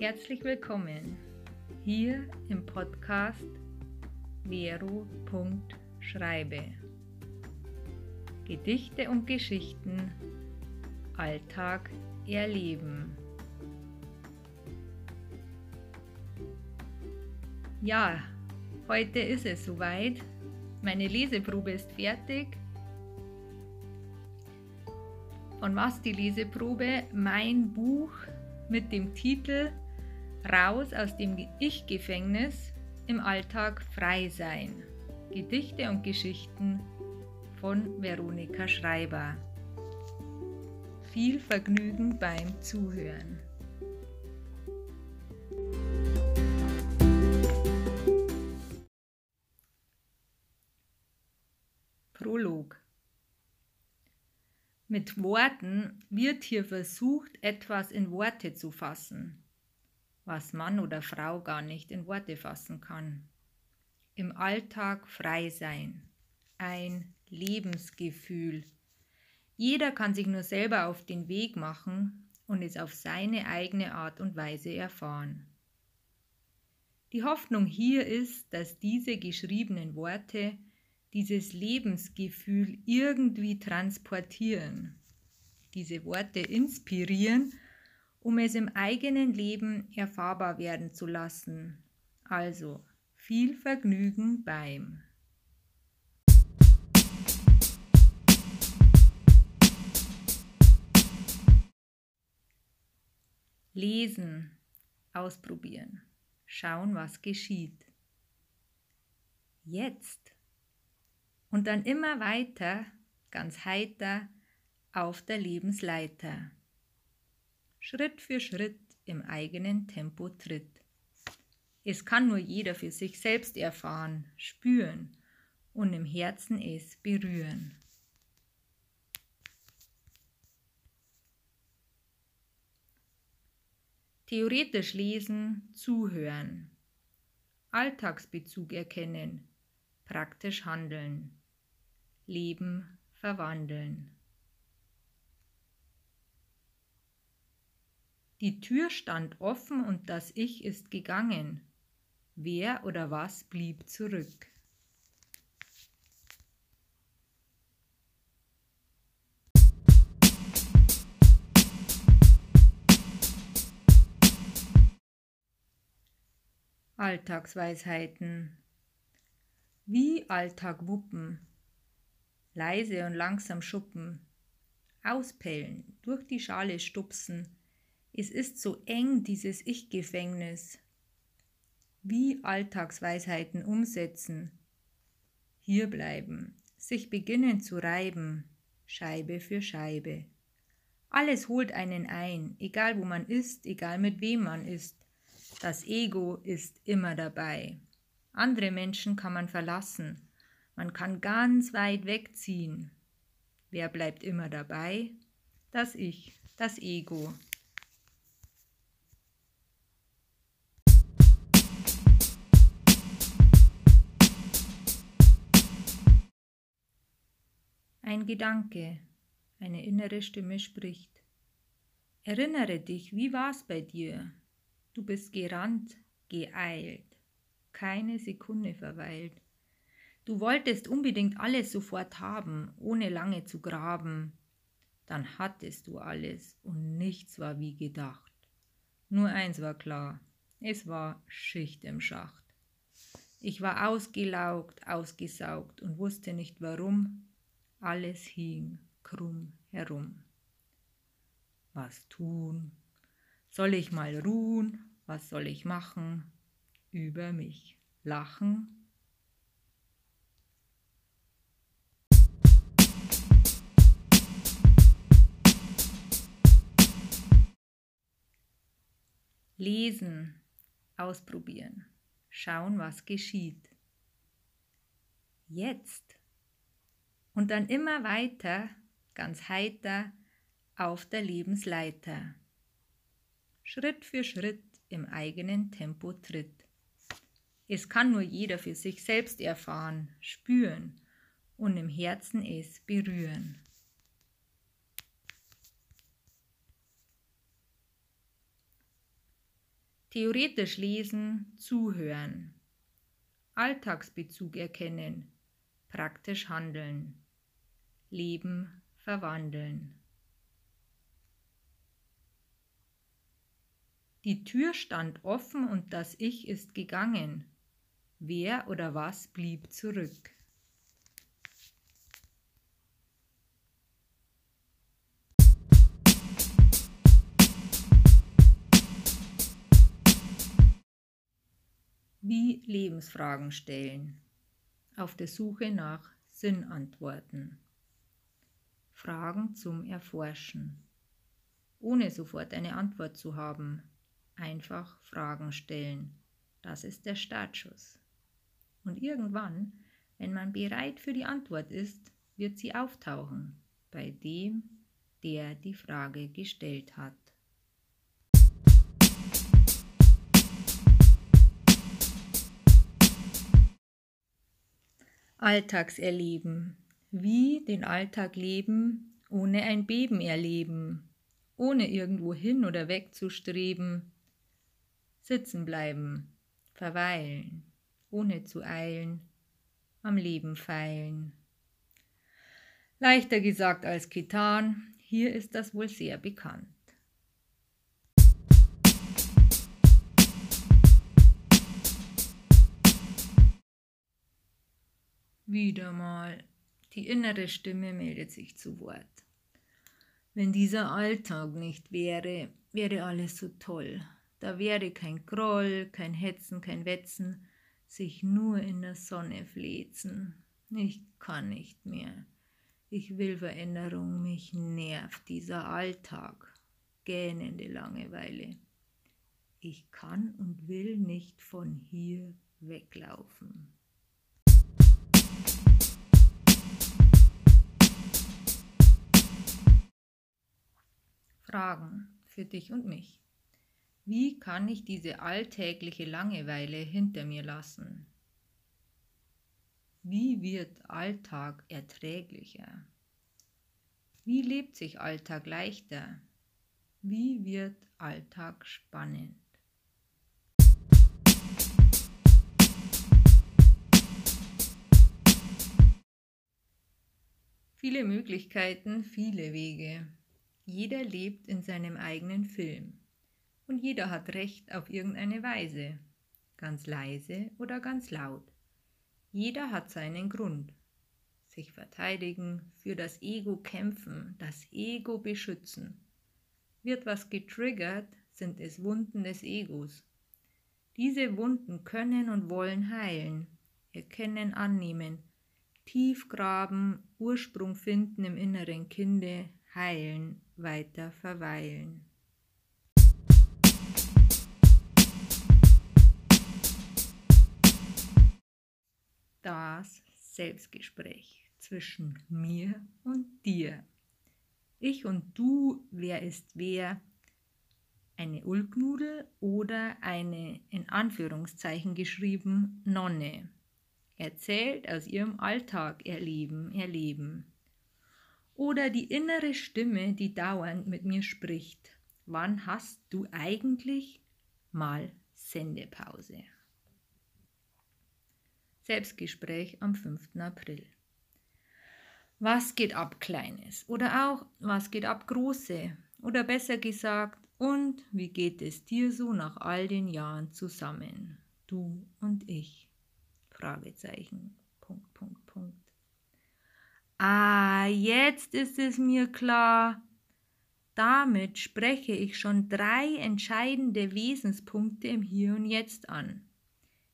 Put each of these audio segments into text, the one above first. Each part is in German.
Herzlich willkommen hier im Podcast Vero.schreibe. Gedichte und Geschichten, Alltag erleben. Ja, heute ist es soweit. Meine Leseprobe ist fertig. Von was die Leseprobe? Mein Buch mit dem Titel Raus aus dem Ich-Gefängnis im Alltag frei sein. Gedichte und Geschichten von Veronika Schreiber. Viel Vergnügen beim Zuhören. Prolog Mit Worten wird hier versucht, etwas in Worte zu fassen was Mann oder Frau gar nicht in Worte fassen kann. Im Alltag frei sein. Ein Lebensgefühl. Jeder kann sich nur selber auf den Weg machen und es auf seine eigene Art und Weise erfahren. Die Hoffnung hier ist, dass diese geschriebenen Worte dieses Lebensgefühl irgendwie transportieren, diese Worte inspirieren um es im eigenen Leben erfahrbar werden zu lassen. Also viel Vergnügen beim Lesen, ausprobieren, schauen, was geschieht. Jetzt. Und dann immer weiter, ganz heiter, auf der Lebensleiter. Schritt für Schritt im eigenen Tempo tritt. Es kann nur jeder für sich selbst erfahren, spüren und im Herzen es berühren. Theoretisch lesen, zuhören, Alltagsbezug erkennen, praktisch handeln, Leben verwandeln. Die Tür stand offen und das Ich ist gegangen. Wer oder was blieb zurück? Alltagsweisheiten. Wie Alltag wuppen. Leise und langsam schuppen. Auspellen, durch die Schale stupsen es ist so eng, dieses Ich-Gefängnis. Wie Alltagsweisheiten umsetzen. Hier bleiben, sich beginnen zu reiben, Scheibe für Scheibe. Alles holt einen ein, egal wo man ist, egal mit wem man ist. Das Ego ist immer dabei. Andere Menschen kann man verlassen. Man kann ganz weit wegziehen. Wer bleibt immer dabei? Das Ich, das Ego. Ein Gedanke, eine innere Stimme spricht. Erinnere dich, wie war's bei dir? Du bist gerannt, geeilt, keine Sekunde verweilt. Du wolltest unbedingt alles sofort haben, ohne lange zu graben. Dann hattest du alles und nichts war wie gedacht. Nur eins war klar, es war Schicht im Schacht. Ich war ausgelaugt, ausgesaugt und wusste nicht warum, alles hing krumm herum. Was tun? Soll ich mal ruhen? Was soll ich machen? Über mich lachen? Lesen, ausprobieren, schauen, was geschieht. Jetzt und dann immer weiter, ganz heiter, auf der Lebensleiter. Schritt für Schritt im eigenen Tempo tritt. Es kann nur jeder für sich selbst erfahren, spüren und im Herzen es berühren. Theoretisch lesen, zuhören. Alltagsbezug erkennen, praktisch handeln. Leben verwandeln. Die Tür stand offen und das Ich ist gegangen. Wer oder was blieb zurück? Wie Lebensfragen stellen. Auf der Suche nach Sinnantworten. Fragen zum Erforschen. Ohne sofort eine Antwort zu haben. Einfach Fragen stellen. Das ist der Startschuss. Und irgendwann, wenn man bereit für die Antwort ist, wird sie auftauchen bei dem, der die Frage gestellt hat. Alltagserleben. Wie den Alltag leben, ohne ein Beben erleben, ohne irgendwo hin oder weg zu streben. Sitzen bleiben, verweilen, ohne zu eilen, am Leben feilen. Leichter gesagt als getan, hier ist das wohl sehr bekannt. Wieder mal. Die innere Stimme meldet sich zu Wort. Wenn dieser Alltag nicht wäre, wäre alles so toll. Da wäre kein Groll, kein Hetzen, kein Wetzen, sich nur in der Sonne flezen. Ich kann nicht mehr. Ich will Veränderung, mich nervt dieser Alltag, gähnende Langeweile. Ich kann und will nicht von hier weglaufen. Fragen für dich und mich. Wie kann ich diese alltägliche Langeweile hinter mir lassen? Wie wird Alltag erträglicher? Wie lebt sich Alltag leichter? Wie wird Alltag spannend? Viele Möglichkeiten, viele Wege. Jeder lebt in seinem eigenen Film und jeder hat Recht auf irgendeine Weise, ganz leise oder ganz laut. Jeder hat seinen Grund. Sich verteidigen, für das Ego kämpfen, das Ego beschützen. Wird was getriggert, sind es Wunden des Egos. Diese Wunden können und wollen heilen, erkennen, annehmen, tief graben, Ursprung finden im inneren Kinde, heilen, weiter verweilen. Das Selbstgespräch zwischen mir und dir. Ich und du, wer ist wer? Eine Ulknudel oder eine in Anführungszeichen geschrieben Nonne. Erzählt aus ihrem Alltag erleben, erleben oder die innere Stimme, die dauernd mit mir spricht. Wann hast du eigentlich mal Sendepause? Selbstgespräch am 5. April. Was geht ab, Kleines? Oder auch, was geht ab, Große? Oder besser gesagt, und wie geht es dir so nach all den Jahren zusammen? Du und ich? Fragezeichen. Punkt, Punkt, Punkt. Ah, jetzt ist es mir klar. Damit spreche ich schon drei entscheidende Wesenspunkte im Hier und Jetzt an.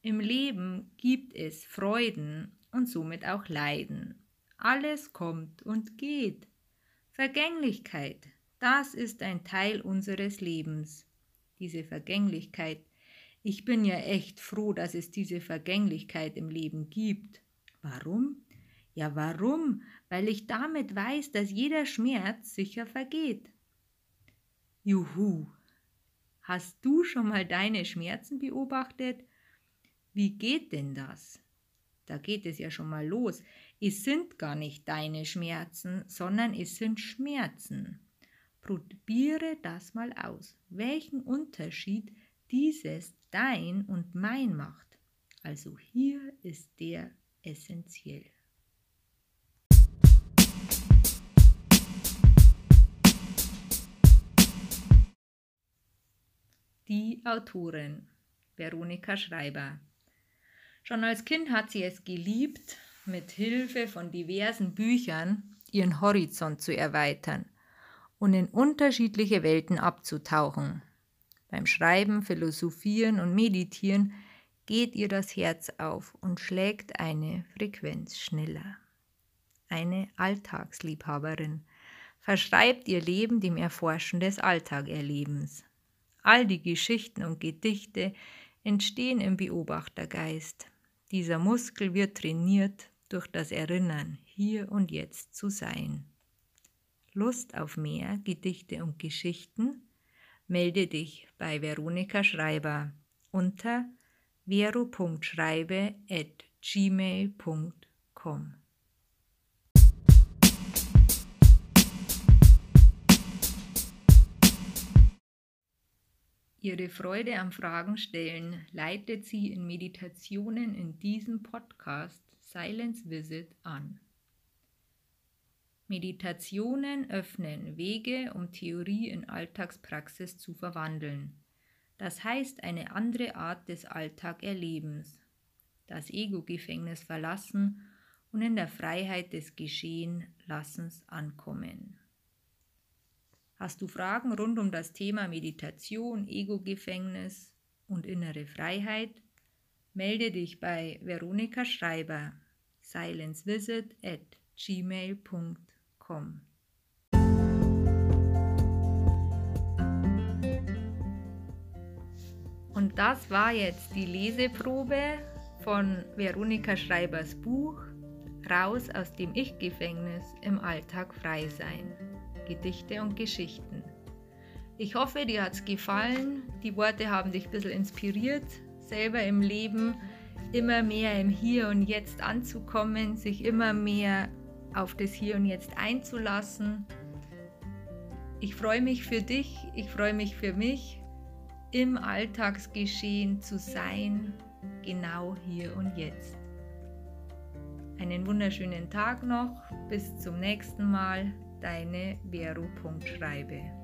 Im Leben gibt es Freuden und somit auch Leiden. Alles kommt und geht. Vergänglichkeit, das ist ein Teil unseres Lebens. Diese Vergänglichkeit. Ich bin ja echt froh, dass es diese Vergänglichkeit im Leben gibt. Warum? Ja, warum? Weil ich damit weiß, dass jeder Schmerz sicher vergeht. Juhu. Hast du schon mal deine Schmerzen beobachtet? Wie geht denn das? Da geht es ja schon mal los. Es sind gar nicht deine Schmerzen, sondern es sind Schmerzen. Probiere das mal aus. Welchen Unterschied dieses dein und mein macht. Also hier ist der essentiell. Die Autorin Veronika Schreiber. Schon als Kind hat sie es geliebt, mit Hilfe von diversen Büchern ihren Horizont zu erweitern und in unterschiedliche Welten abzutauchen. Beim Schreiben, Philosophieren und Meditieren geht ihr das Herz auf und schlägt eine Frequenz schneller. Eine Alltagsliebhaberin verschreibt ihr Leben dem Erforschen des Alltagerlebens. All die Geschichten und Gedichte entstehen im Beobachtergeist. Dieser Muskel wird trainiert durch das Erinnern, hier und jetzt zu sein. Lust auf mehr Gedichte und Geschichten? Melde dich bei Veronika Schreiber unter vero.schreibe Ihre Freude am Fragen stellen leitet sie in Meditationen in diesem Podcast Silence Visit an. Meditationen öffnen Wege, um Theorie in Alltagspraxis zu verwandeln. Das heißt eine andere Art des Alltagerlebens, das Ego-Gefängnis verlassen und in der Freiheit des Geschehen-Lassens ankommen. Hast du Fragen rund um das Thema Meditation, Ego-Gefängnis und innere Freiheit? Melde dich bei Veronika Schreiber, silencevisit at gmail.com. Und das war jetzt die Leseprobe von Veronika Schreibers Buch Raus aus dem Ich-Gefängnis im Alltag frei sein. Gedichte und Geschichten. Ich hoffe, dir hat es gefallen. Die Worte haben dich ein bisschen inspiriert, selber im Leben immer mehr im Hier und Jetzt anzukommen, sich immer mehr auf das Hier und Jetzt einzulassen. Ich freue mich für dich, ich freue mich für mich, im Alltagsgeschehen zu sein, genau hier und jetzt. Einen wunderschönen Tag noch, bis zum nächsten Mal deine Vero.schreibe.